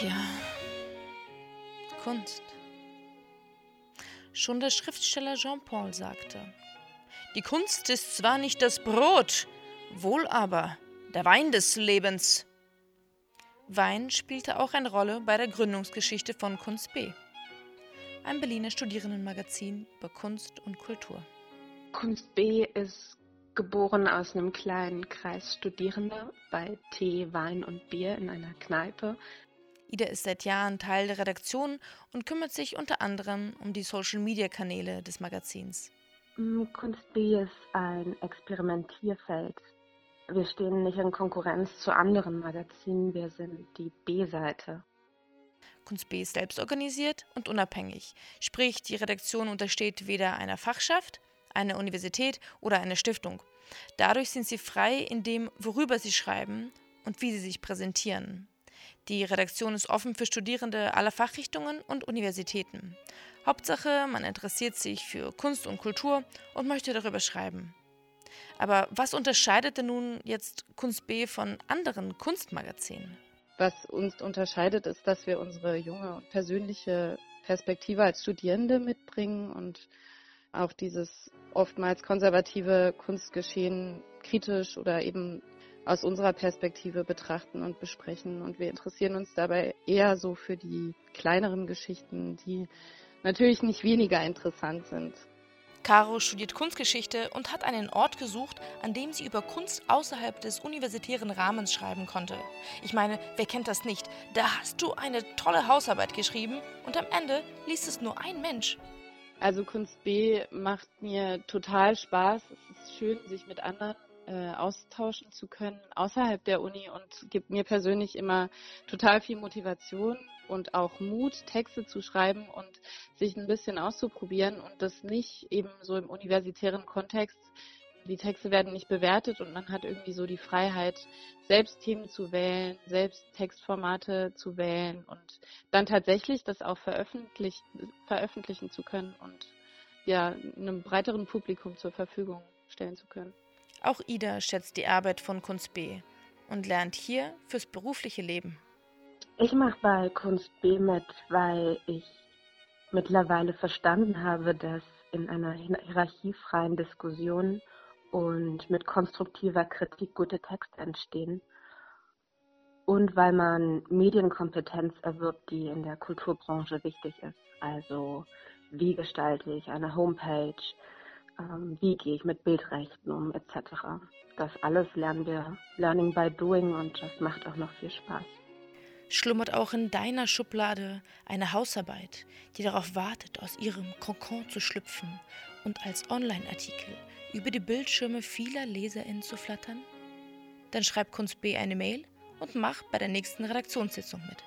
Ja, Kunst. Schon der Schriftsteller Jean-Paul sagte, die Kunst ist zwar nicht das Brot, wohl aber der Wein des Lebens. Wein spielte auch eine Rolle bei der Gründungsgeschichte von Kunst B, ein Berliner Studierendenmagazin über Kunst und Kultur. Kunst B ist geboren aus einem kleinen Kreis Studierender bei Tee, Wein und Bier in einer Kneipe. Ida ist seit Jahren Teil der Redaktion und kümmert sich unter anderem um die Social-Media-Kanäle des Magazins. Mm, Kunst B ist ein Experimentierfeld. Wir stehen nicht in Konkurrenz zu anderen Magazinen, wir sind die B-Seite. Kunst B ist selbst organisiert und unabhängig, sprich die Redaktion untersteht weder einer Fachschaft, einer Universität oder einer Stiftung. Dadurch sind sie frei in dem, worüber sie schreiben und wie sie sich präsentieren. Die Redaktion ist offen für Studierende aller Fachrichtungen und Universitäten. Hauptsache, man interessiert sich für Kunst und Kultur und möchte darüber schreiben. Aber was unterscheidet denn nun jetzt Kunst B von anderen Kunstmagazinen? Was uns unterscheidet, ist, dass wir unsere junge und persönliche Perspektive als Studierende mitbringen und auch dieses oftmals konservative Kunstgeschehen kritisch oder eben aus unserer Perspektive betrachten und besprechen. Und wir interessieren uns dabei eher so für die kleineren Geschichten, die natürlich nicht weniger interessant sind. Caro studiert Kunstgeschichte und hat einen Ort gesucht, an dem sie über Kunst außerhalb des universitären Rahmens schreiben konnte. Ich meine, wer kennt das nicht? Da hast du eine tolle Hausarbeit geschrieben und am Ende liest es nur ein Mensch. Also Kunst B macht mir total Spaß. Es ist schön, sich mit anderen äh, austauschen zu können außerhalb der Uni und gibt mir persönlich immer total viel Motivation und auch Mut, Texte zu schreiben und sich ein bisschen auszuprobieren und das nicht eben so im universitären Kontext. Die Texte werden nicht bewertet und man hat irgendwie so die Freiheit, selbst Themen zu wählen, selbst Textformate zu wählen und dann tatsächlich das auch veröffentlich veröffentlichen zu können und ja, einem breiteren Publikum zur Verfügung stellen zu können. Auch Ida schätzt die Arbeit von Kunst B und lernt hier fürs berufliche Leben. Ich mache bei Kunst B mit, weil ich mittlerweile verstanden habe, dass in einer hierarchiefreien Diskussion und mit konstruktiver Kritik gute Texte entstehen. Und weil man Medienkompetenz erwirbt, die in der Kulturbranche wichtig ist. Also wie gestalte ich eine Homepage, wie gehe ich mit Bildrechten um, etc. Das alles lernen wir Learning by Doing und das macht auch noch viel Spaß. Schlummert auch in deiner Schublade eine Hausarbeit, die darauf wartet, aus ihrem Kokon zu schlüpfen und als Online-Artikel über die Bildschirme vieler LeserInnen zu flattern? Dann schreib Kunst B eine Mail und mach bei der nächsten Redaktionssitzung mit.